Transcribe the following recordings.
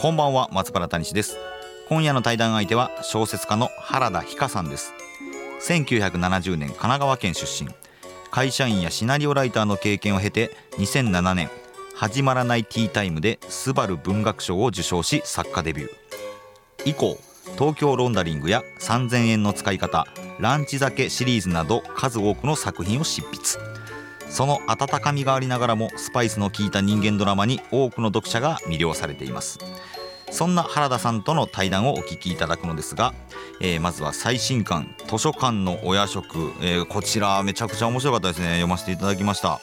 こんばんは松原谷です。今夜の対談相手は小説家の原田ひかさんです。1970年神奈川県出身。会社員やシナリオライターの経験を経て2007年始まらないティータイムでスバル文学賞を受賞し作家デビュー。以降東京ロンダリングや3000円の使い方ランチ酒シリーズなど数多くの作品を執筆。その温かみがありながらもスパイスの効いた人間ドラマに多くの読者が魅了されています。そんな原田さんとの対談をお聞きいただくのですが、えー、まずは最新刊図書館のお夜食、えー、こちらめちゃくちゃ面白かったですね。読ませていただきました。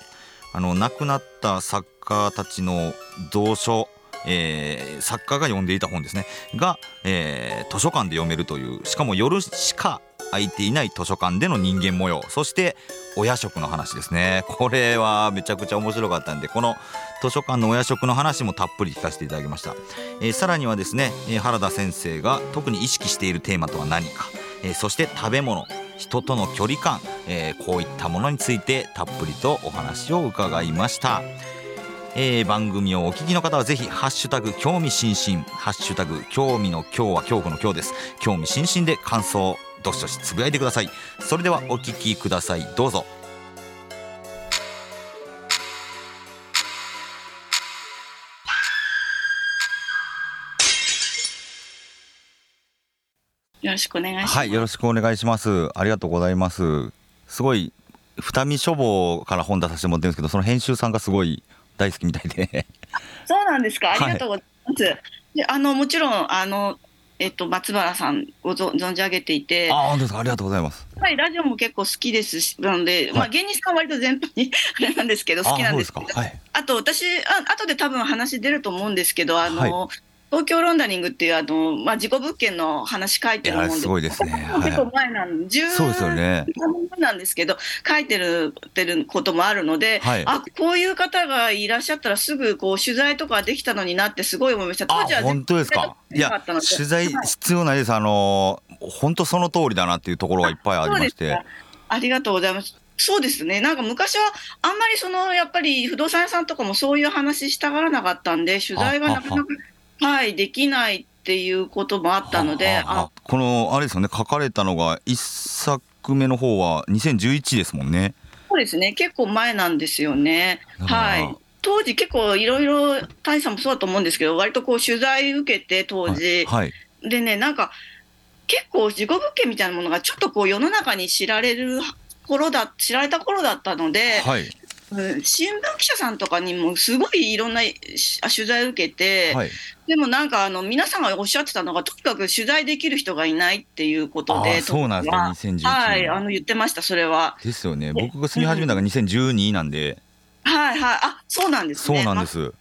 あの亡くなった作家たちの同書えー、作家が読んでいた本ですね。が、えー、図書館で読めるというしかも夜しか空いていない図書館での人間模様そしてお夜食の話ですね。これはめちゃくちゃ面白かったんでこの図書館のお夜食の話もたっぷり聞かせていただきました、えー、さらにはですね原田先生が特に意識しているテーマとは何か、えー、そして食べ物人との距離感、えー、こういったものについてたっぷりとお話を伺いました。えー、番組をお聞きの方はぜひハッシュタグ興味津々。ハッシュタグ興味の今日は恐怖の今日です。興味津々で感想どしどしつぶやいてくださいそれではお聞きくださいどうぞよろしくお願いします。はい、よろしくお願いします。ありがとうございます。すごい二見書房から本出させてもらってるんですけど、その編集さんがすごい大好きみたいで そうなんですか。ありがとうございます。はい、で、あのもちろんあのえっと松原さんご存じ上げていて、あ本当ですか？ありがとうございます。はい、ラジオも結構好きです。し、なので、はい、まあ芸人さん割と全般に あれなんですけど好きなんですけど、あはい、あと私あ後で多分話出ると思うんですけど、あの、はい東京ロンダリングっていうあの、まあ、事故物件の話書いてるもんですごいですね。結構前なんで、そうですよね。なんですけど、書いてるてることもあるので、はい、あこういう方がいらっしゃったらすぐこう取材とかできたのになってすごい思いました。当時は本当ですか？いや取材必要ないです。あの本当その通りだなっていうところがいっぱいありまして。ありがとうございます。そうですね。なんか昔はあんまりそのやっぱり不動産屋さんとかもそういう話したがらなかったんで取材がなかなかはい、できないっていうこともあったので、あこのあれですよね、書かれたのが1作目の方は2011ですもんね。そうですね、結構前なんですよね。はい。当時結構いろいろ谷さんもそうだと思うんですけど割とこう取材受けて当時、はい、でねなんか結構事故物件みたいなものがちょっとこう世の中に知られる頃だ知られた頃だったので、はい、新聞記者さんとかにもすごいいろんな取材を受けて、はい、でもなんかあの皆さんがおっしゃってたのがとにかく取材できる人がいないっていうことでそうなんですね2011年はいあの言ってましたそれは。ですよね。僕が住み始めたのが2012なんで、うん、はいはい。あそうなんですね。そうなんです、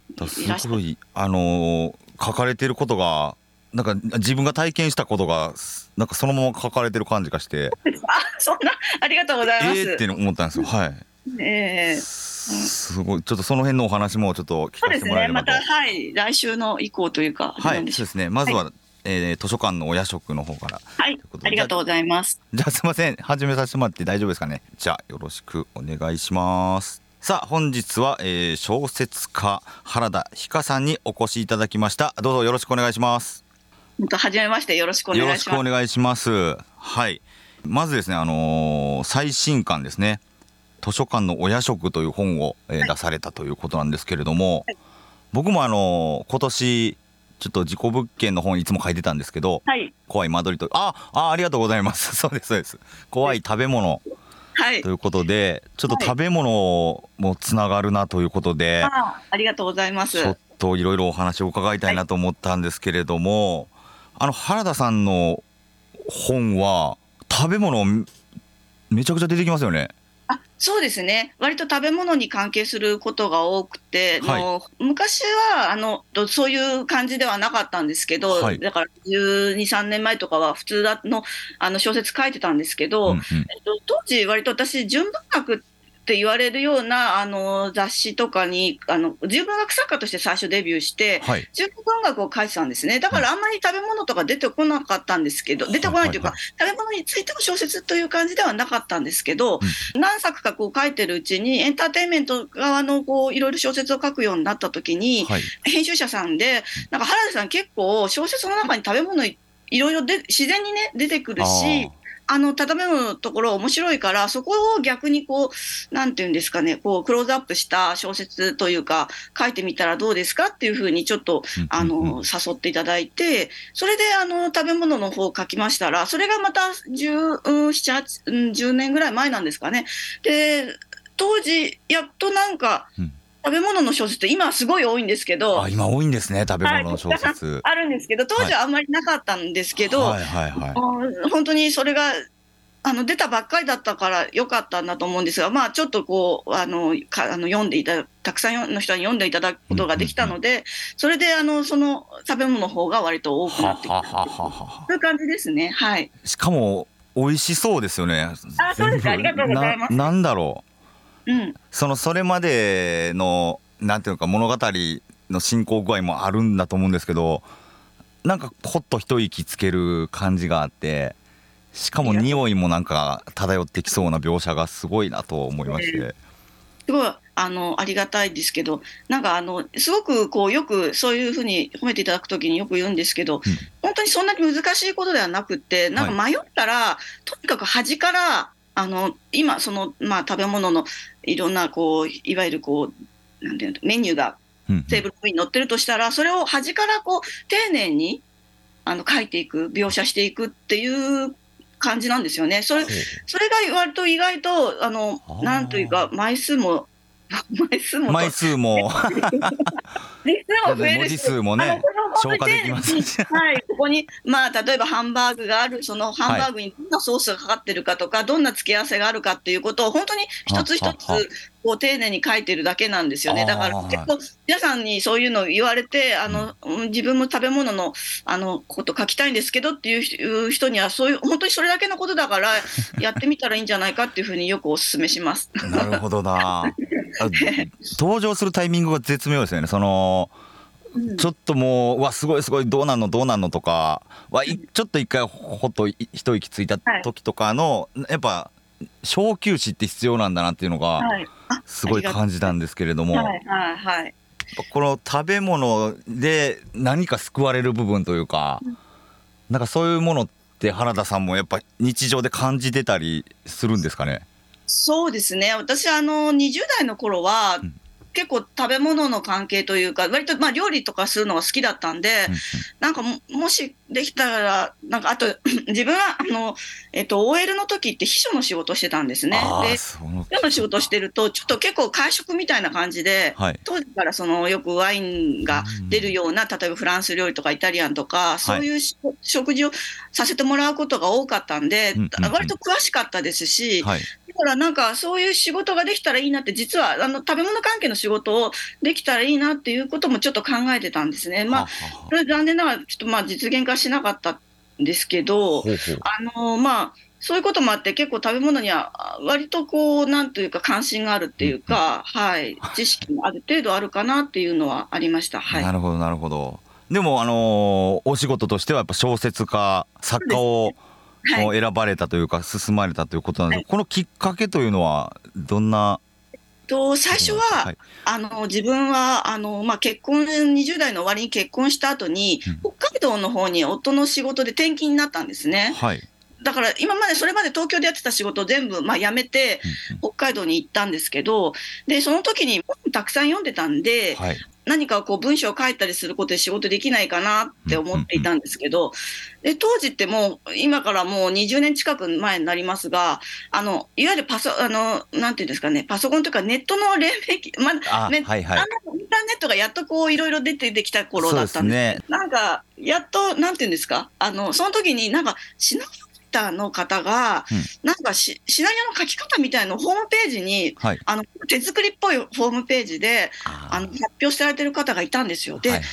すごいあの書かれてることがなんか自分が体験したことがなんかそのまま書かれてる感じがして。あそんなありがとうございます。えー、って思ったんですよ。はいええ。ー、すごい。ちょっとその辺のお話もちょっと聞かせてもらえればと、ね、またはい。来週の以降というかはいそうですね。まずは、はい、えー、図書館のお夜食の方からはいありがとうございます。じゃあすみません。始めさせてもらって大丈夫ですかね。じゃあよろしくお願いします。さあ本日は、えー、小説家原田ひかさんにお越しいただきました。どうぞよろしくお願いします。はじめましてよろしくお願いします。よろしくお願いします。はい。まずですねあのー、最新刊ですね図書館のお夜食という本を、えー、出されたということなんですけれども、はい、僕もあの今年ちょっと事故物件の本いつも書いてたんですけど、はい、怖い間取りとああありがとうございます。そうですそうです。怖い食べ物、はい、ということでちょっと食べ物もつながるなということで、あありがとうございます。ちょっといろいろお話を伺いたいなと思ったんですけれども、あの原田さんの本は食べ物めちゃくちゃ出てきますよねそうですね。割と食べ物に関係することが多くて、はい、の昔はあのそういう感じではなかったんですけど、はい、だから12、3年前とかは普通のあの小説書いてたんですけど、うんうん、えっと、当時、割と私、純文学って言われるようなあの雑誌とかにあの純文学作家として最初デビューして、はい、純文学を書いてたんですね。だからあんまり食べ物とか出てこなかったんですけど、出てこないというか、食べ物についての小説という感じではなかったんですけど、うん、何作かこう書いてるうちにエンターテインメント側のこういろいろ小説を書くようになった時に、はい、編集者さんでなんか原田さん結構小説の中に食べ物いろいろで自然にね出てくるしあの、畳むのところ面白いから、そこを逆にこう、なんていうんですかね、こう、クローズアップした小説というか、書いてみたらどうですかっていうふうにちょっと、あの、誘っていただいて、それで、あの、食べ物の方を書きましたら、それがまた17、8、10年ぐらい前なんですかね。で、当時、やっとなんか、食べ物の小説今すごい多いんですけど今多いんですね食べ物の小説、はい、あるんですけど当時はあんまりなかったんですけど、はいはいはい。はい、本当にそれがあの出たばっかりだったからよかったんだと思うんですが、まあ、ちょっとこうあのかあの読んでいたたくさんの人に読んでいただくことができたので、うんうんうん、それであのその食べ物の方が割と多くなってきたそういう感じですね。はい、しかも美味しそうですよね。あそうですありがとうございます。なんだろううん、そのそれまでのなんていうか物語の進行具合もあるんだと思うんですけどなんかほっと一息つける感じがあってしかも匂いもなんか漂ってきそうな描写がすごいなと思いまして。すごいあのありがたいですけど、なんかあのすごくこうよくそういうふうに褒めていただくときによく言うんですけど、うん、本当にそんなに難しいことではなくて、なんか迷ったら、はい、とにかく端からあの今その、まあ、食べ物のいろんなこういわゆるこうなんていうのメニューがテーブルの上に載ってるとしたら、それを端からこう丁寧にあの書いていく描写していくっていう感じなんですよね。それそれが割と意外とあのなんというか枚数も 枚数も。枚数も。文字数もね消化できます。はい、ここに、まあ、例えばハンバーグがある、そのハンバーグにどんなソースがかかってるかとか、はい、どんな付け合わせがあるかっていうことを、本当に一つ一つ、こう丁寧に書いてるだけなんですよね。だから結構、皆さんにそういうのを言われて、あの、うん、自分も食べ物の、あの、こと書きたいんですけどっていう人には、そういう、本当にそれだけのことだから、やってみたらいいんじゃないかっていうふうによくお勧めします。なるほどな。登場するタイミングが絶妙ですよね。その、ちょっともう、うわ、すごいすごい、どうなんの、どうなんのとか、わちょっと一回ほっと一息ついた時とかの、はい、やっぱ、小休止って必要なんだなっていうのが、すごい感じたんですけれども、はいはいはい、この食べ物で何か救われる部分というか、うん、なんかそういうものって原田さんもやっぱ日常で感じてたりするんですかね？そうですね。私あの20代の頃は、うん。結構食べ物の関係というか、割とまあ料理とかするのが好きだったんで、なんかもしできたら、なんかあと、自分はあの、えっと、OL の時って秘書の仕事してたんですね。で、秘書の仕事してると、ちょっと結構会食みたいな感じで、はい、当時からそのよくワインが出るような、例えばフランス料理とかイタリアンとか、そういう、食事をさせてもらうことが多かったんで、割と詳しかったですし、はいからなんかそういう仕事ができたらいいなって、実はあの食べ物関係の仕事をできたらいいなっていうこともちょっと考えてたんですね。まあ、これ残念ながらちょっとまあ実現化しなかったんですけど、あのまあ、そういうこともあって、結構食べ物には割とこう、なんというか関心があるっていうか、はい、知識もある程度あるかなっていうのはありました。はい、なるほど、なるほど。でも、あのー、お仕事としてはやっぱ小説家、作家を、はい、選ばれたというか進まれたということなんですはい、このきっかけというのはどんな？と最初は、はい、あの自分はあの、まあ、結婚20代の終わりに結婚した後に、うん、北海道の方に夫の仕事で転勤になったんですね。はい。だから今までそれまで東京でやってた仕事を全部まあ辞めて北海道に行ったんですけどでその時に本たくさん読んでたんで、はい、何かこう文章を書いたりすることで仕事できないかなって思っていたんですけど、で当時ってもう今からもう20年近く前になりますがあのいわゆるパソあのなんていうんですかねパソコンというかネットの連絡まあ、ねはいはい、インターネットがやっとこういろいろ出てきた頃だったんで、ね、なんかやっとなんていうんですかあのその時になんかシナリオターの方が、うん、なんかシナリオの書き方みたいのホームページに、はい、あの手作りっぽいホームページであの発表されてる方がいたんですよ。で、はいはい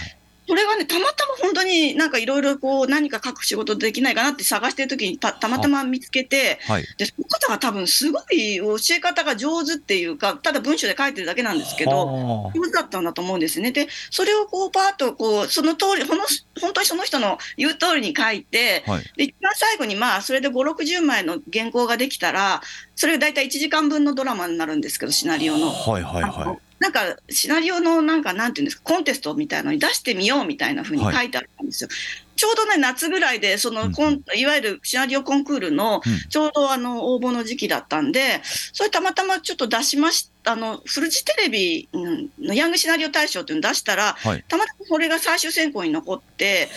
それがね、たまたま本当になんかいろいろこう何か書く仕事できないかなって探してる時にたたまたま見つけて、はい、でその方が多分すごい教え方が上手っていうか、ただ文章で書いてるだけなんですけど、上手だったんだと思うんですね。で、それをこうパーッとこう、その通り、この本当にその人の言う通りに書いて、はい、で、一番最後にまあ、それで5、60枚の原稿ができたら、それが大体1時間分のドラマになるんですけど、シナリオの。はいはいはい。なんかシナリオのなんかなんていうんですかコンテストみたいのに出してみようみたいなふうに書いてあったんですよ。はい、ちょうどね夏ぐらいでそのコン、うん、いわゆるシナリオコンクールのちょうどあの応募の時期だったんで、それたまたまちょっと出しました。あのフルジテレビのヤングシナリオ大賞っていうのを出したら、はい、たまたまそれが最終選考に残って、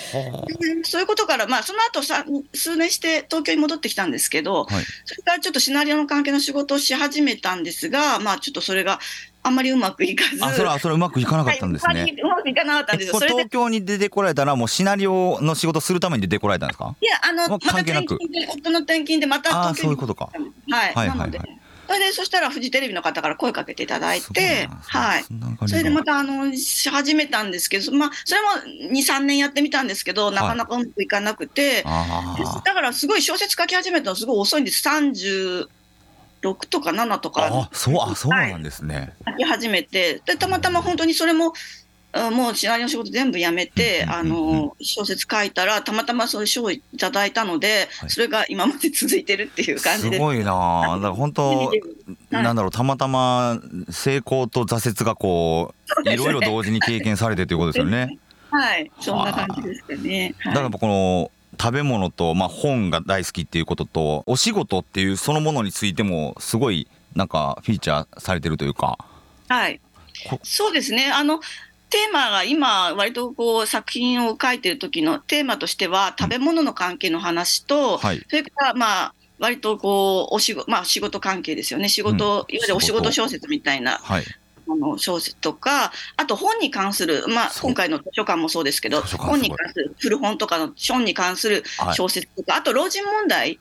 そういうことから、まあ、その後さ数年して東京に戻ってきたんですけど、はい、それからちょっとシナリオの関係の仕事をし始めたんですが、まあ、ちょっとそれがあんまりうまくいかず。あ、それは、それうまくいかなかったんですね。はい、うまくいかなかったんですよ。東京に出てこられたら、もうシナリオの仕事するために出てこられたんですか？いや、あの、関係なく。夫の転勤でまた東京に。あ、そういうことか。はい。はい、なので。それで、そしたらフジテレビの方から声かけていただいて、はい。それでまた、あの、し始めたんですけど、まあ、それも2、3年やってみたんですけど、なかなかうまくいかなくて、だからすごい小説書き始めたのすごい遅いんです。30、6とか7とかあそうあそうなんですね、はい、書き始めてでたまたま本当にそれももうシナリオの仕事全部やめて、あの小説書いたらたまたまそういう賞をいただいたので、はい、それが今まで続いてるっていう感じです。ごいなだから本当、なんだろうたまたま成功と挫折がこういろいろ同時に経験されてということですよね。はい、そんな感じですかね。だからこの食べ物と、まあ、本が大好きっていうこととお仕事っていうそのものについてもすごいなんかフィーチャーされてるというか。はい。そうですね。あのテーマが今割とこう作品を書いてる時のテーマとしては食べ物の関係の話と、うんはい、それからまあ割とこうお仕事まあ仕事関係ですよね。仕事、うん、いわゆるお仕事。小説みたいな、はい、あの小説とか、あと本に関する、まあ、今回の図書館もそうですけど、本に関する古本とかの本に関する小説とか、はい、あと老人問題。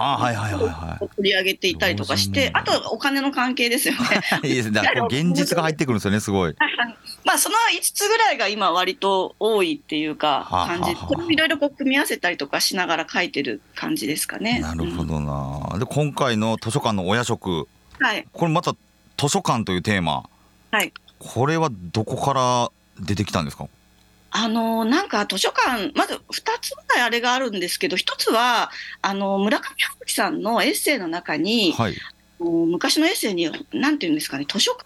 あはいはいはいはい。取り上げていたりとかして、あとお金の関係ですよね。いいですね。現実が入ってくるんですよね、すごい。まあその5つぐらいが今割と多いっていうか感じ、いろいろこう組み合わせたりとかしながら書いてる感じですかね。なるほどな。うん、で今回の図書館のお夜食、はい、これまた図書館というテーマ。はい。これはどこから出てきたんですか？あのなんか図書館、まず2つぐらいあれがあるんですけど、1つはあの村上春樹さんのエッセイの中に、はい、昔のエッセイに、なんていうんですかね、図書館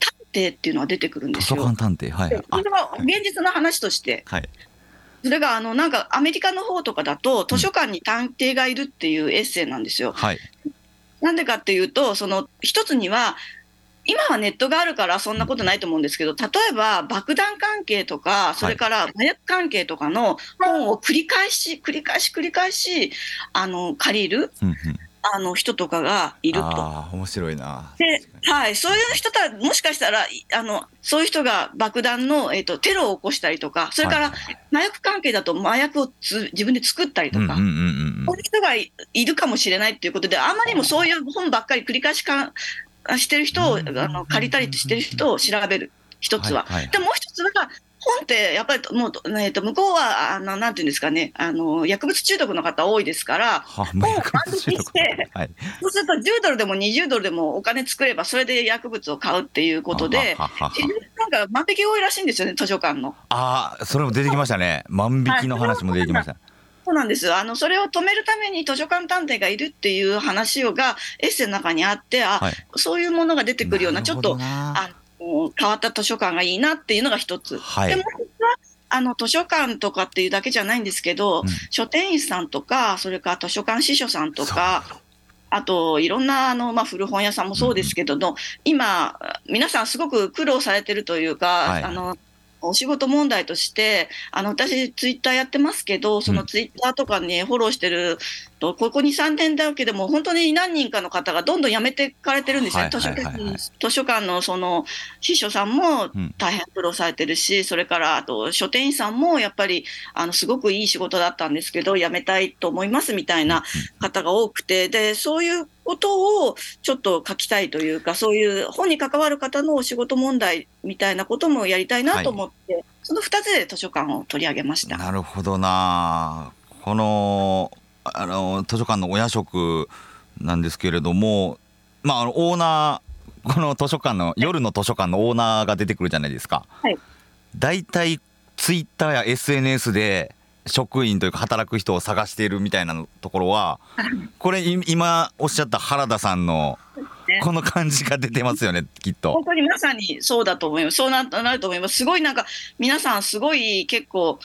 探偵っていうのが出てくるんですよ。図書館探偵、はい、それは現実の話として。はいそれがあのなんかアメリカの方とかだと図書館に探偵がいるっていうエッセイなんですよ。はい、なんでかっていうとその一つには今はネットがあるからそんなことないと思うんですけど、例えば爆弾関係とか、それから麻薬関係とかの本を繰り返し、繰り返し繰り返し、あの、借りる。あの人とかがいると。あ面白いな。で、はい、そういう人たもしかしたらあのそういう人が爆弾のえっ、ー、とテロを起こしたりとか、それから麻薬関係だと麻薬をつ自分で作ったりとか、そういう人がいるかもしれないっていうことで、あまりにもそういう本ばっかり繰り返しかしてる人を、あの借りたりしてる人を調べる、一つは。はいはい、でもう一つは、本ってやっぱりもう、えー、と向こうはあのなんていうんですかね。あの薬物中毒の方多いですから本を万引して、はい、そうすると10ドルでも20ドルでもお金作ればそれで薬物を買うっていうことでなんか万引き多いらしいんですよね図書館の。ああそれも出てきましたね。万引きの話も出てきました。そうなんですあのそれを止めるために図書館探偵がいるっていう話をがエッセイの中にあってあ、はい、そういうものが出てくるようなちょっとあの変わった図書館がいいなっていうのが一つ。はい、でもあの図書館とかっていうだけじゃないんですけど、うん、書店員さんとかそれから図書館司書さんとかあといろんなあの、まあ、古本屋さんもそうですけども、うん、今皆さんすごく苦労されてるというか、はい、あのお仕事問題として、あの私、ツイッターやってますけど、そのツイッターとかにフォローしてるとここ2、3年だけでも本当に何人かの方がどんどん辞めていかれてるんですね、図書図書館のその司書さんも大変苦労されてるし、うん、それからあと書店員さんもやっぱりあのすごくいい仕事だったんですけど、辞めたいと思いますみたいな方が多くて、でそういうことをちょっと書きたいというか、そういう本に関わる方のお仕事問題みたいなこともやりたいなと思って、はい、その2つで図書館を取り上げました。なるほどな、このあの図書館のお夜食なんですけれども、まあ、オーナー、この図書館の、夜の図書館のオーナーが出てくるじゃないですか。はい、大体ツイッターや SNS で職員というか働く人を探しているみたいなところはこれ今おっしゃった原田さんのこの感じが出てますよねきっと。本当にまさにそうだと思います。そうなると思います。すごいなんか皆さんすごい結構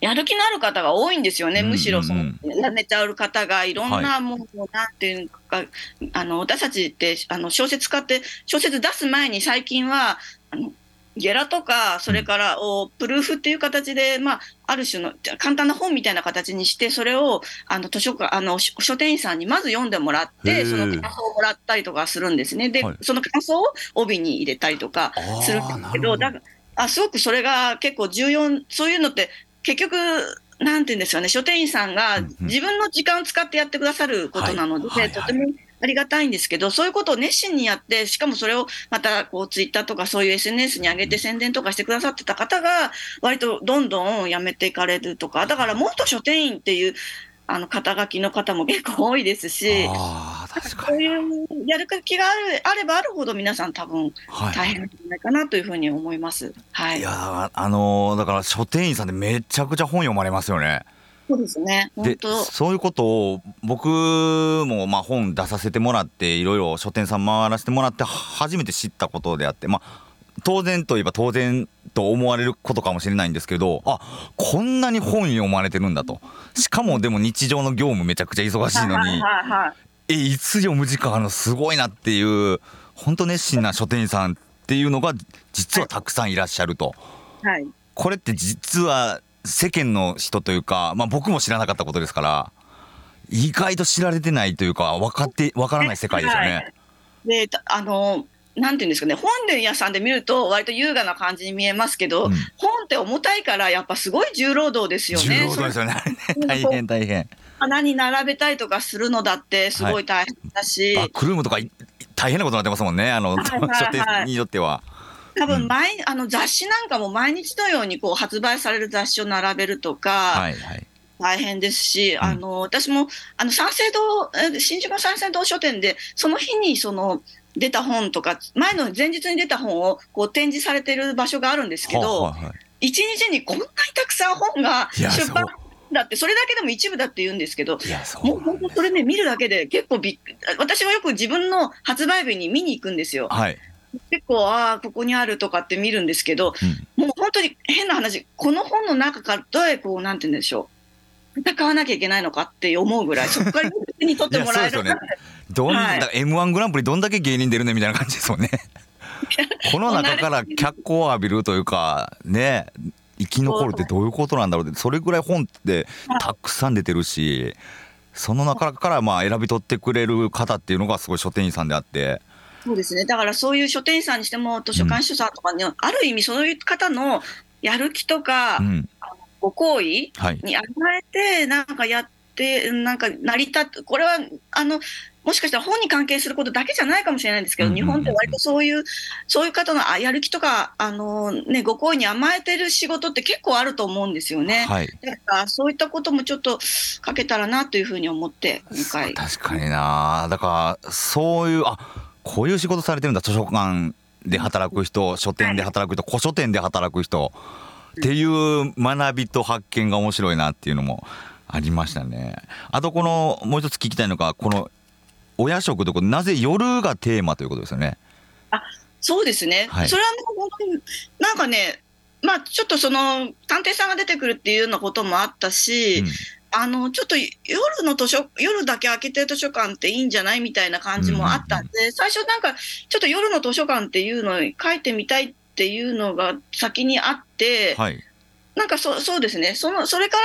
やる気のある方が多いんですよね、むしろその、やめちゃう方がいろんなもの、なんていうか、あの私たちってあの小説家って、小説出す前に最近は、あのゲラとか、それからおプルーフっていう形で、まあ、ある種の簡単な本みたいな形にして、それをあの図書館あの書店員さんにまず読んでもらって、その感想をもらったりとかするんですね。で、はい、その感想を帯に入れたりとかするんですけど、だあすごくそれが結構重要、そういうのって結局、なんていうんですよね、書店員さんが自分の時間を使ってやってくださることなので、とてもありがたいんですけど、そういうことを熱心にやって、しかもそれをまたこうツイッターとかそういう SNS に上げて宣伝とかしてくださってた方が、割とどんどん辞めていかれるとか、だから元書店員っていうあの肩書きの方も結構多いですし、そういうやる気があるあればあるほど皆さん多分大変なんじゃないかなというふうに思います。はい。いやあのだから書店員さんでめちゃくちゃ本読まれますよね。そうですね。でそういうことを僕もまあ本出させてもらっていろいろ書店さん回らせてもらって初めて知ったことであってまあ当然といえば当然と思われることかもしれないんですけどあこんなに本読まれてるんだと。しかもでも日常の業務めちゃくちゃ忙しいのにえいつ読む時間あるのすごいなっていう本当熱心な書店員さんっていうのが実はたくさんいらっしゃると。はい、これって実は世間の人というか、まあ、僕も知らなかったことですから意外と知られてないというか分かって分からない世界ですよね。はい、であのなんていうんですかね、本屋さんで見ると、割と優雅な感じに見えますけど、うん、本って重たいから、やっぱすごい重労働ですよね。重労働ですよね。大変大変。棚に並べたりとかするのだって、すごい大変だし。はい、クルームとか大変なことになってますもんね、あの、はいはいはい、書店によっては。多分毎、うん、あの雑誌なんかも毎日のようにこう発売される雑誌を並べるとか、はいはい、大変ですし、うん、あの私もあの三省堂新宿の三省堂書店でその日にその出た本とか前の前日に出た本をこう展示されてる場所があるんですけど、はあはあ、日にこんなにたくさん本が出版だってそれだけでも一部だって言うんですけど、もう本当それね見るだけで結構びっ私はよく自分の発売日に見に行くんですよ。はい結構、ああ、ここにあるとかって見るんですけど、うん、もう本当に変な話、この本の中からどうやこう、なんて言うんでしょう、戦わなきゃいけないのかって思うぐらい、そこから手に取ってもらえる。ね、どんはい、M1 グランプリどんだけ芸人出るねみたいな感じですもんね。この中から脚光を浴びるというか、ね、生き残るってどういうことなんだろうって、それぐらい本ってたくさん出てるし、その中からまあ選び取ってくれる方っていうのがすごい書店員さんであって。そうですね。だからそういう書店員さんにしても、図書館主さんとかに、うん、ある意味そういう方のやる気とか、うん、ご好意に甘えて、なんかやって、なんか成り立って、これは、あの、もしかしたら本に関係することだけじゃないかもしれないんですけど、日本って割とそういう、そういう方のやる気とか、あのね、ご好意に甘えてる仕事って結構あると思うんですよね。はい、だからそういったこともちょっとかけたらなというふうに思って、今回。確かにな。だから、そういう、あこういう仕事されてるんだ図書館で働く人書店で働く人古書店で働く人っていう学びと発見が面白いなっていうのもありましたね。あとこのもう一つ聞きたいのがこのお夜食とこなぜ夜がテーマということですよね。あそうですね、はい、それはもうなんかねまあちょっとその探偵さんが出てくるっていうようなこともあったし、うんあのちょっと夜の図書夜だけ開けてる図書館っていいんじゃないみたいな感じもあったんで、うん、最初なんかちょっと夜の図書館っていうのを書いてみたいっていうのが先にあって、はい、なんかそそうですね。その、それか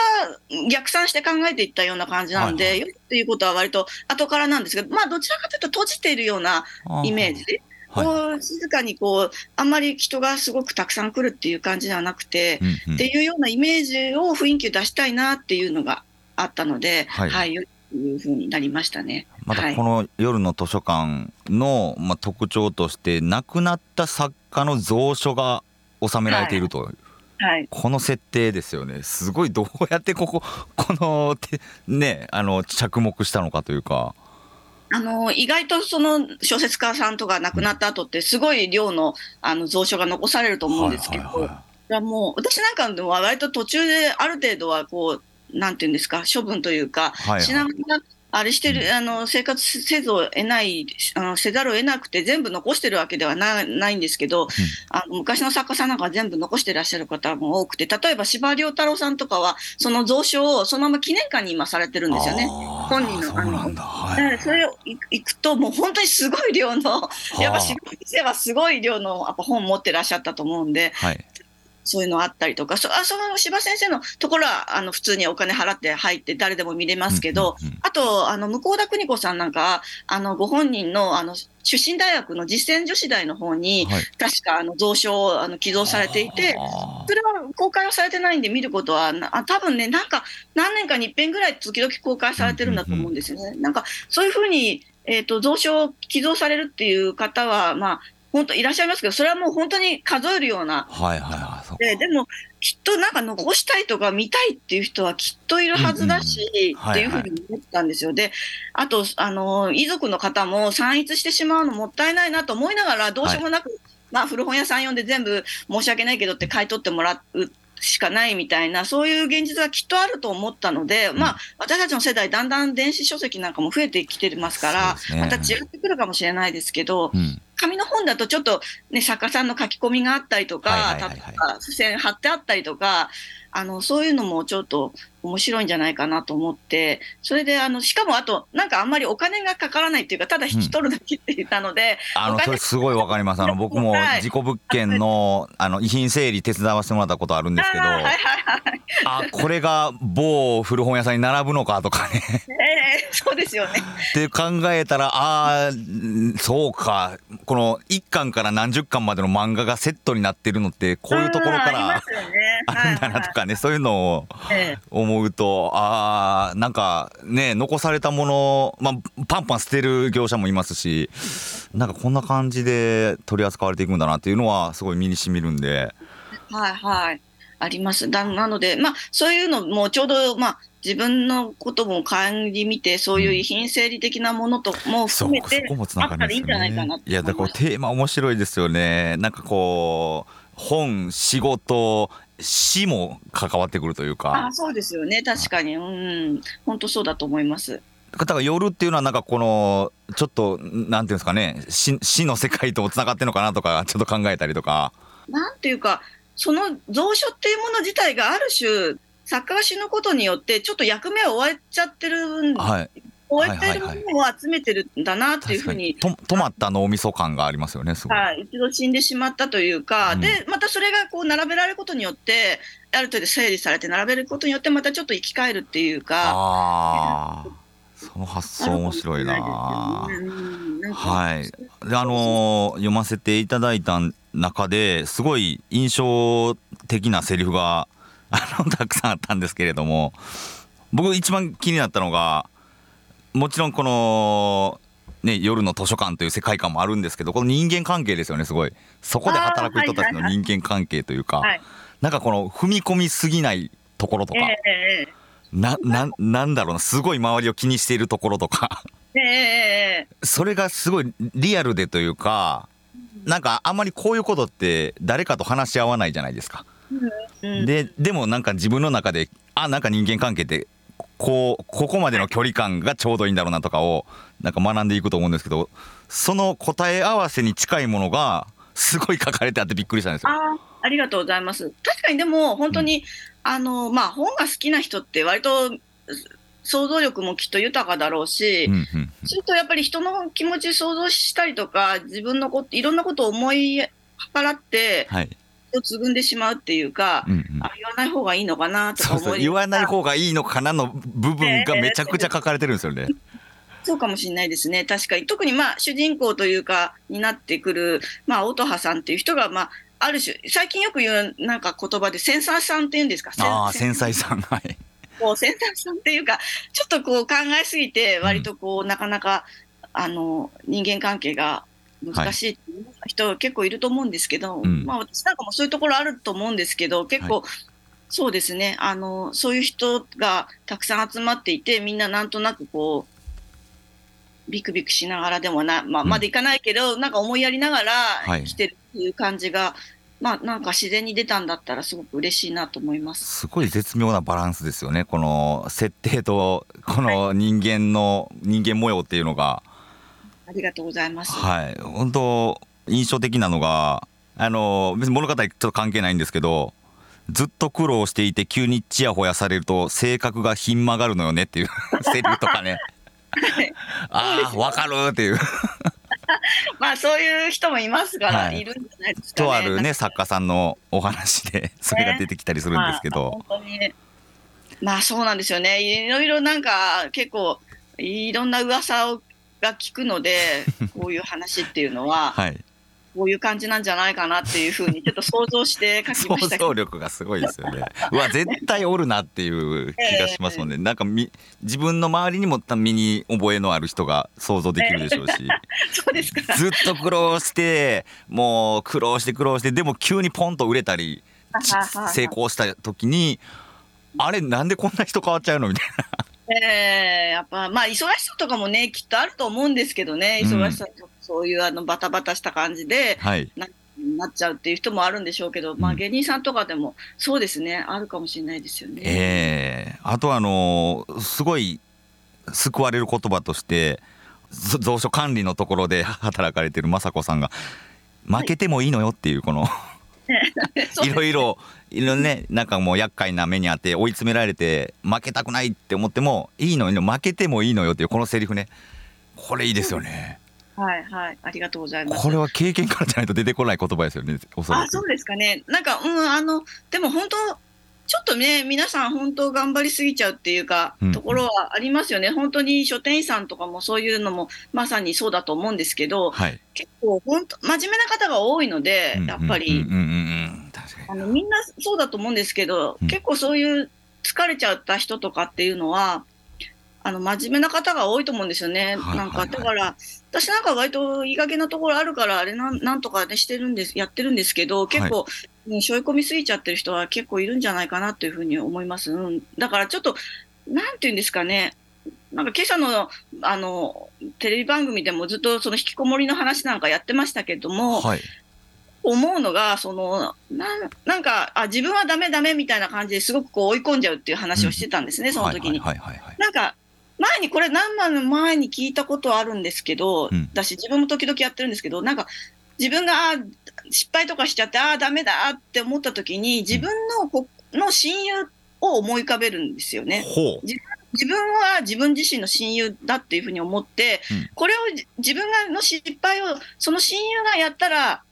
ら逆算して考えていったような感じなんで、はいはい、っていうことは割と後からなんですけど、まあ、どちらかというと閉じているようなイメージ。こう静かにこうあんまり人がすごくたくさん来るっていう感じではなくて、うんうん、っていうようなイメージを雰囲気を出したいなっていうのがあったので、はい、はい、いうふうになりましたね。またこの夜の図書館の、まあ、特徴として亡くなった作家の蔵書が収められていると。はい。はい、この設定ですよね。すごいどうやってここ このねあの着目したのかというか。あの意外とその小説家さんとか亡くなった後ってすごい量のあの蔵書が残されると思うんですけど、はいはいはい、もう私なんかでも割と途中である程度はこうなんていうんですか処分というか、はいはい、しながらあれしてる、あの生活せずを得ないあの、せざるを得なくて、全部残してるわけではなないんですけど、うん、あの昔の作家さんなんか全部残してらっしゃる方も多くて、例えば司馬遼太郎さんとかは、その蔵書をそのまま記念館に今されてるんですよね、本人の。あのはい、それを行くと、もう本当にすごい量の、やっぱ司馬先生はすごい量のやっぱ本持ってらっしゃったと思うんで、はい、そういうのあったりとか、そあその柴先生のところはあの普通にお金払って入って誰でも見れますけど、あと、あの向田邦子さんなんか、あのご本人のあの出身大学の実践女子大の方に、はい、確かあの蔵書をあの寄贈されていて、それは公開はされてないんで見ることは、あ多分ね、なんか何年かに一遍ぐらい時々公開されてるんだと思うんですよね。なんかそういうふうにえーと、蔵書を寄贈されるっていう方は、まあ、本当いらっしゃいますけど、それはもう本当に数えるような。はいはいはい。ででも、きっとなんか残したいとか見たいっていう人はきっといるはずだし、っていうふうに思ったんですよ。で、あと、あの、遺族の方も散逸してしまうのもったいないなと思いながら、どうしようもなく、はい、まあ、古本屋さん呼んで全部申し訳ないけどって買い取ってもらうしかないみたいな、そういう現実がきっとあると思ったので、うん、まあ、私たちの世代、だんだん電子書籍なんかも増えてきてますから、ね、また違ってくるかもしれないですけど、うん、紙の本だとちょっと、ね、作家さんの書き込みがあったりとか、付箋貼ってあったりとか、あのそういうのもちょっと面白いんじゃないかなと思って、それであのしかもあと、なんかあんまりお金がかからないっていうか、ただ引き取るだけって言ったので、うん、あのそれすごいわかります、あの僕も事故物件のあの遺品整理手伝わせてもらったことあるんですけど、あ、あこれが某古本屋さんに並ぶのかとかね。えー、そうですよね。って考えたら、ああ、そうか、この1巻から何十巻までの漫画がセットになってるのって、こういうところからあるんだなとかね、そういうのを思うと、ああ、なんかね、残されたもの、まあ、パンパン捨てる業者もいますし、なんかこんな感じで取り扱われていくんだなっていうのは、すごい身にしみるんで。はいはい。あります。だなので、まあ、そういうのもちょうど、まあ、自分のことも顧みて、そういう遺品整理的なものとも含めて、あったらいいんじゃないかな、いや、だからテーマ面白いですよね。なんかこう、本、仕事、死も関わってくるというか。あそうですよね、確かに。うん、本当そうだと思います。だから夜っていうのはなんかこのちょっとなんていうんですかね死死の世界とつながってるのかなとかちょっと考えたりとか。なんていうかその蔵書っていうもの自体がある種作家が死ぬことによってちょっと役目を終えちゃってる、はい、終えてるものを集めてるんだなっていうふうにと止まった脳みそ感がありますよねはい、一度死んでしまったというか、うん、でまたそれがこう並べられることによってある程度整理されて並べることによってまたちょっと生き返るっていうか。あその発想面白いな。はい。で、あのー、読ませていただいた中ですごい印象的なセリフがあのたくさんあったんですけれども僕一番気になったのがもちろんこのね、夜の図書館という世界観もあるんですけどこの人間関係ですよねすごい。そこで働く人たちの人間関係というか、なんかこの踏み込みすぎないところとか、えー、なななんだろうなすごい周りを気にしているところとかえー、それがすごいリアルでというかなんかあんまりこういうことって誰かと話し合わないじゃないですか。ででもなんか自分の中であなんか人間関係ってこうここまでの距離感がちょうどいいんだろうなとかをなんか学んでいくと思うんですけどその答え合わせに近いものがすごい書かれてあってびっくりしたんですよ。あありがとうございます。確かにでも本当に、うん、あのまあ本が好きな人って割と想像力もきっと豊かだろうし、うんうんうん、するとやっぱり人の気持ち想像したりとか自分のこといろんなことを思い計らって、はい、をつぐんでしまうっていうか、うんうん、あ言わない方がいいのかなとか思い言わない方がいいのかなの部分がめちゃくちゃ書かれてるんですよね。そうかもしれないですね。確かに。特にまあ、主人公というか、になってくる、まあ、音羽さんっていう人が、まあ、ある種、最近よく言うなんか言葉で、繊細さんっていうんですか？ああ、繊細さん。はい。こう、繊細さんっていうか、ちょっとこう考えすぎて、割とこう、うん、なかなか、あの、人間関係が難しい人、はい、結構いると思うんですけど、うん、まあ私なんかもそういうところあると思うんですけど、結構、はい、そうですね、あの、そういう人がたくさん集まっていて、みんななんとなくこう、ビクビクしながらでもな、まあ、まだいかないけど、うん、なんか思いやりながら生きてるっていう感じが、はい、まあなんか自然に出たんだったらすごく嬉しいなと思います。すごい絶妙なバランスですよね。この設定とこの人間の、はい、人間模様っていうのが。ありがとうございます。はい、本当印象的なのが、あの別に物語ちょっと関係ないんですけど。ずっと苦労していて急にちやほやされると性格がひん曲がるのよねっていう セリフとかね。ああ、わかるっていう。まあそういう人もいますから、はい、いるんじゃないですか、ね、とあるね作家さんのお話でそれが出てきたりするんですけど、まあ、本当に。まあそうなんですよね。いろいろなんか結構いろんな噂をが聞くので こういう話っていうのは、はい、こういう感じなんじゃないかなっていうふうにちょっと想像して書きました想像力がすごいですよね。うわ絶対おるなっていう気がしますもんね。えー、なんかみ自分の周りにも身に覚えのある人が想像できるでしょうし。そうですか。ずっと苦労してもう苦労して苦労してでも急にポンと売れたり成功した時にあれなんでこんな人変わっちゃうの？みたいな。えー、やっぱまあ忙しさとかもねきっとあると思うんですけどね。忙しさとかそういうあのバタバタした感じで、はい、ななっちゃうっていう人もあるんでしょうけど、まあ、芸人さんとかでもそうですね、あるかもしれないですよね。えー、あとあのー、すごい救われる言葉として蔵書管理のところで 働かれてる雅子さんが負けてもいいのよっていうこの、いろいろいろねなんかもう厄介な目にあって追い詰められて負けたくないって思ってもいいのよ負けてもいいのよっていうこのセリフねこれいいですよね。はいはい、ありがとうございます。これは経験からじゃないと出てこない言葉ですよね。あ、そうですかね。なんか、うん、あの、でも本当。ちょっとね、皆さん本当頑張りすぎちゃうっていうか、ところはありますよね。本当に書店員さんとかもそういうのもまさにそうだと思うんですけど、はい、結構本当真面目な方が多いので、やっぱり、あのみんなそうだと思うんですけど、うん、結構そういう疲れちゃった人とかっていうのは、あの真面目な方が多いと思うんですよね。なんかだから私なんか割といい加減なところあるからあれなんなんとかねしてるんですやってるんですけど結構、はい、背負い込みすぎちゃってる人は結構いるんじゃないかなというふうに思います。うん、だからちょっとなんていうんですかね。なんか今朝のあのテレビ番組でもずっとその引きこもりの話なんかやってましたけども、はい、思うのがそのななんかあ自分はだめだめみたいな感じですごくこう追い込んじゃうっていう話をしてたんですね、うん、その時に。なんか前にこれ何万の前に聞いたことあるんですけど、うん、だし自分も時々やってるんですけどなんか自分が失敗とかしちゃってああダメだって思った時に自分のこ、の親友を思い浮かべるんですよね。自分は自分自身の親友だっていうふうに思って、うん、これを自分がの失敗をその親友がやったら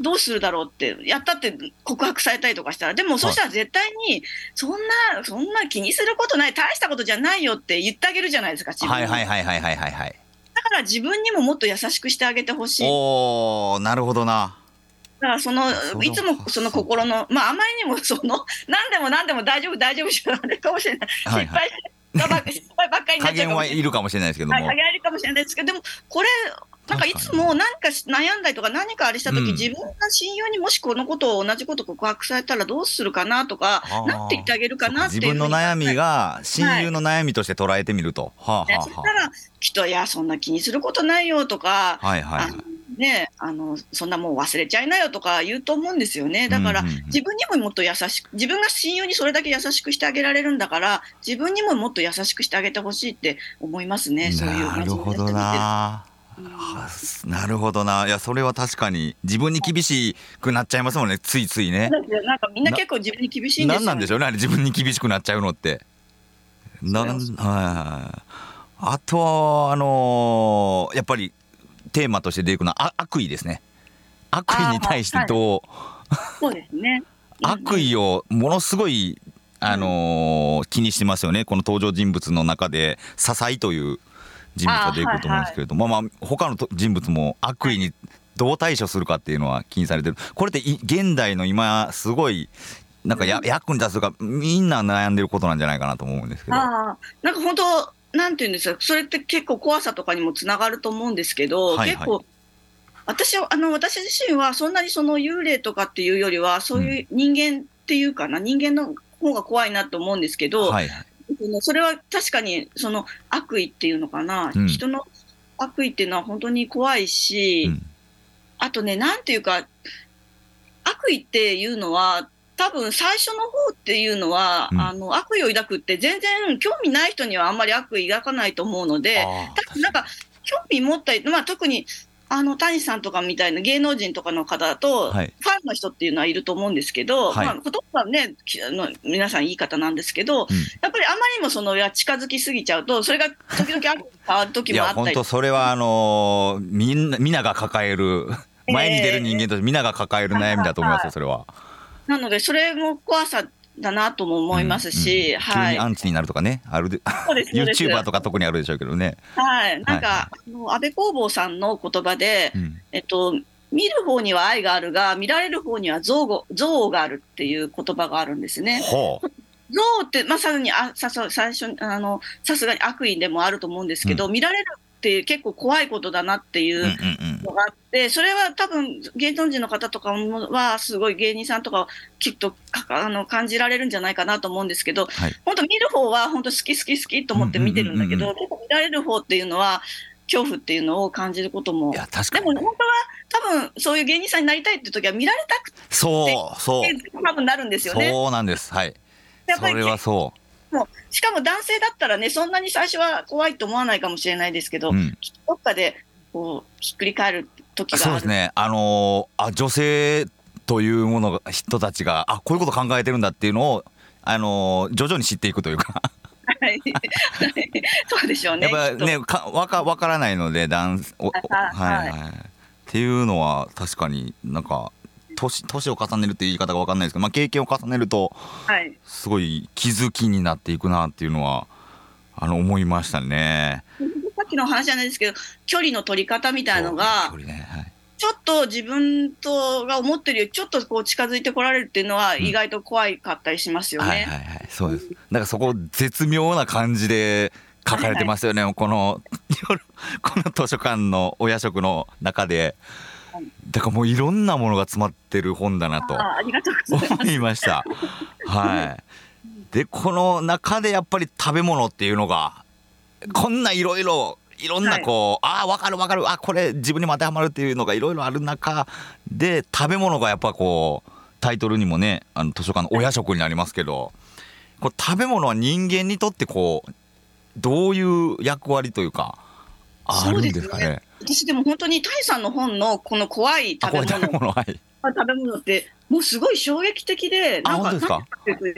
どうするだろうって、やったって告白されたりとかしたら、でもそしたら絶対に、そんな、そんな気にすることない、大したことじゃないよって言ってあげるじゃないですか、自分はいはいはいはいはいはい。だから自分にももっと優しくしてあげてほしい。おなるほどな。だからそのいつもその心の、まあ、あまりにもその 何でも何でも大丈夫、大丈夫じゃないかもしれない、失敗失敗ばっかりになっちゃうかもしれない。いるかもしれないですけども。はい、いるかもしれないですけど、でもこれ、なんかいつも何か悩んだりとか何かあれした時、うん、自分が親友にもしこのことを同じこと告白されたらどうするかなとか、なんて言ってあげるかなって自分の悩みが親友の悩みとして捉えてみると。はい、はあはあ、そしたら、きっと、いや、そんな気にすることないよとか、はいはい、ね、あのそんなもう忘れちゃいなよとか言うと思うんですよね。だから、自分にももっと優しく、自分が親友にそれだけ優しくしてあげられるんだから、自分にももっと優しくしてあげてほしいって思いますね、そういう。なるほどな。なるほどな。いやそれは確かに自分に厳しくなっちゃいますもんね。ついついね。なんかみんな結構自分に厳しいんですよ、ね、なんなんでしょう？ねあれ自分に厳しくなっちゃうのって。なんはいあとはあのー、やっぱりテーマとして出てくるのは悪意ですね。悪意に対してどう、はい、そうですね。悪意をものすごいあのー、気にしてますよね。この登場人物の中で笹井という人物が出てくると思うんですけれども、はいはい、まあまあ他の人物も悪意にどう対処するかっていうのは気にされてる。これって現代の今すごいなんかや、役に立つかみんな悩んでることなんじゃないかなと思うんですけど。あなんか本当なんていうんですかそれって結構怖さとかにもつながると思うんですけど、はいはい、結構私あの私自身はそんなにその幽霊とかっていうよりはそういう人間っていうかな、うん、人間の方が怖いなと思うんですけど、はいはい、それは確かにその悪意っていうのかな、うん、人の悪意っていうのは本当に怖いし、うん、あとねなんていうか悪意っていうのは多分最初の方っていうのは、うん、あの悪意を抱くって全然興味ない人にはあんまり悪意抱かないと思うので、多分なんか興味持ったり、まあ、特にあの谷さんとかみたいな芸能人とかの方だと、はい、ファンの人っていうのはいると思うんですけど、はい、まあ、ほとんどはねあの皆さんいい方なんですけど、うん、やっぱりあまりにもそのや近づきすぎちゃうとそれが時々変わる時もあったり。本当それはあのー、みんな皆が抱える前に出る人間として皆が抱える悩みだと思いますよそれは。なのでそれも怖さだなとも思いますし、うんうん、はい、急にアンチになるとかね、あるで、そうです YouTuber とか特にあるでしょうけどね。はい、なんか、はい、あの安倍工房さんの言葉で、うん、えっと、見る方には愛があるが、見られる方には憎悪憎悪があるっていう言葉があるんですね。ほう。憎悪って、まあ、さにあさ最初あのさすがに悪意でもあると思うんですけど、うん、見られるって結構怖いことだなっていうのがあって、それは多分芸能人の方とかはすごい芸人さんとかきっとあの感じられるんじゃないかなと思うんですけど、はい、本当見る方は本当好き好き好きと思って見てるんだけど、結構見られる方っていうのは恐怖っていうのを感じることも。でも本当は多分そういう芸人さんになりたいって時は見られたくてそうそう多分なるんですよね。そうなんですはい。それはそう。もうしかも男性だったらね、そんなに最初は怖いと思わないかもしれないですけど、うん、どっかでこうひっくり返る時がそうですね、あのー、あ女性というものが人たちがあこういうこと考えてるんだっていうのを、あのー、徐々に知っていくというか。はい、そうでしょうね。やっぱねかわかわからないので男はいはい、はい、っていうのは確かになんか年年を重ねるっていう言い方が分かんないですけど、まあ、経験を重ねると、すごい気づきになっていくなっていうのはあの思いましたね。さっきの話じゃないですけど距離の取り方みたいのが、ねはい、ちょっと自分とが思ってるよりちょっとこう近づいてこられるっていうのは意外と怖いかったりしますよね。はいはいはい、そうです。だからそこ絶妙な感じで書かれてますよね。はいはい、このこの図書館のお夜食の中で。だからもういろんなものが詰まってる本だなと思いました。はい。でこの中でやっぱり食べ物っていうのがこんないろいろいろんなこう、はい、ああ分かる分かるあこれ自分にも当てはまるっていうのがいろいろある中で食べ物がやっぱこうタイトルにもねあの図書館のお夜食になりますけどこ食べ物は人間にとってこうどういう役割というかあるんですかね。私でも本当に谷さんの本のこの怖い食べ物。食べ物,、はい、食べ物ってもうすごい衝撃的でなんかや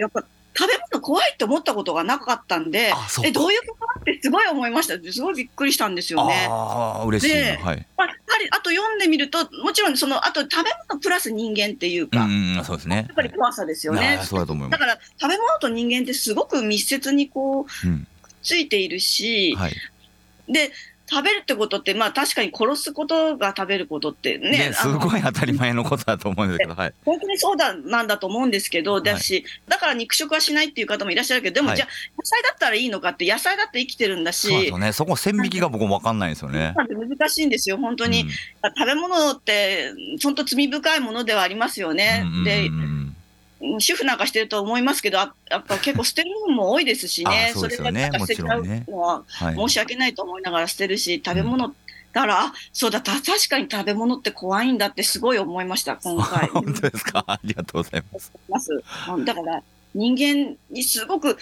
っぱ食べ物怖いって思ったことがなかったんでえどういうこと？ってすごい思いました。すごいびっくりしたんですよね。あ嬉しいで、はい、まあ、やはりあと読んでみるともちろんそのあと食べ物プラス人間っていうか、うんそうですね、やっぱり怖さですよね。そうだと思います。だから食べ物と人間ってすごく密接にこう、うん、ついているし、はい、で食べるってことって、まあ確かに殺すことが食べることってね。ねすごい当たり前のことだと思うんですけど、はい。本当にそうだ、なんだと思うんですけど、だし、はい、だから肉食はしないっていう方もいらっしゃるけど、でも、じゃあ、野菜だったらいいのかって、野菜だって生きてるんだし。そうですね。そこ線引きが僕も分かんないですよね。難しいんですよ、本当に。うん、食べ物って、本当罪深いものではありますよね。で、主婦なんかしてると思いますけど、やっぱ結構捨てるものも多いですしね、そね。それで捨てちゃうのは申し訳ないと思いながら捨てるし、食べ物、だからあそうだ確かに食べ物って怖いんだってすごい思いました今回。本当ですか？ありがとうございます。だから人間にすごく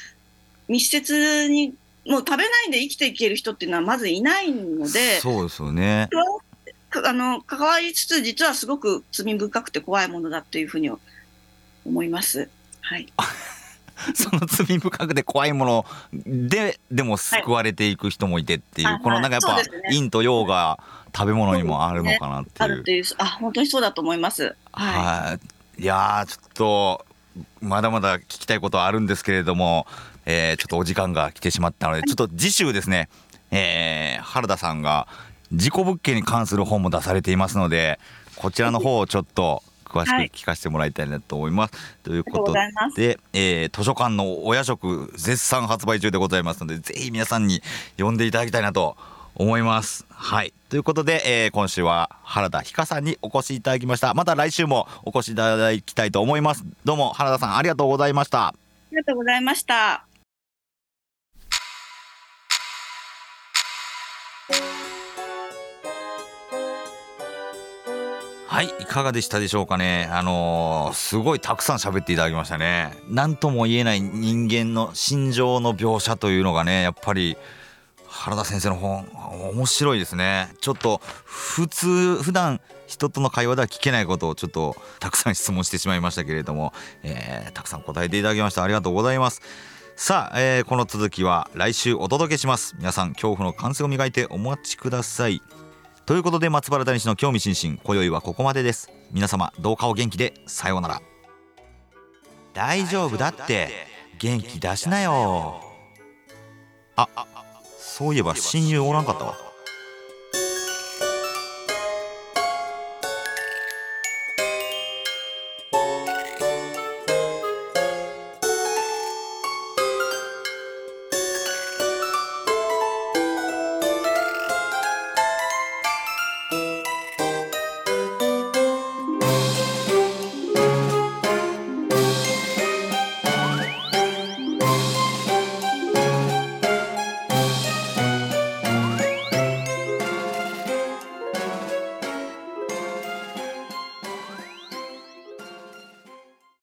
密接にもう食べないで生きていける人っていうのはまずいないのでそうですよね。あの関わりつつ実はすごく罪深くて怖いものだっていうふうに思います。はい。その罪深くて怖いものででも救われていく人もいてっていう、はい、このなんかやっぱ、陰と陽が食べ物にもあるのかなっていう。ね、あるっていうあ本当にそうだと思います。はい。いやちょっとまだまだ聞きたいことはあるんですけれども、えー、ちょっとお時間が来てしまったので、ちょっと次週ですね、えー、原田さんが事故物件に関する本も出されていますのでこちらの方をちょっと詳しく聞かせてもらいたいなと思います。はい、ということで、えー、図書館の親食絶賛発売中でございますのでぜひ皆さんに読んでいただきたいなと思います。はい。ということで、えー、今週は原田ひかさんにお越しいただきました。また来週もお越しいただきたいと思います。どうも原田さんありがとうございました。ありがとうございましたはいいかがでしたでしょうかね。あのー、すごいたくさん喋っていただきましたね。何とも言えない人間の心情の描写というのがねやっぱり原田先生の本面白いですね。ちょっと普通普段人との会話では聞けないことをちょっとたくさん質問してしまいましたけれども、えー、たくさん答えていただきました。ありがとうございます。さあ、えー、この続きは来週お届けします。皆さん恐怖の感性を磨いてお待ちください。ということで松原谷氏の興味津々。今宵はここまでです。皆様どうかお元気で。さようなら。大丈夫だって。元気出しなよ。あそういえば親友おらんかったわ。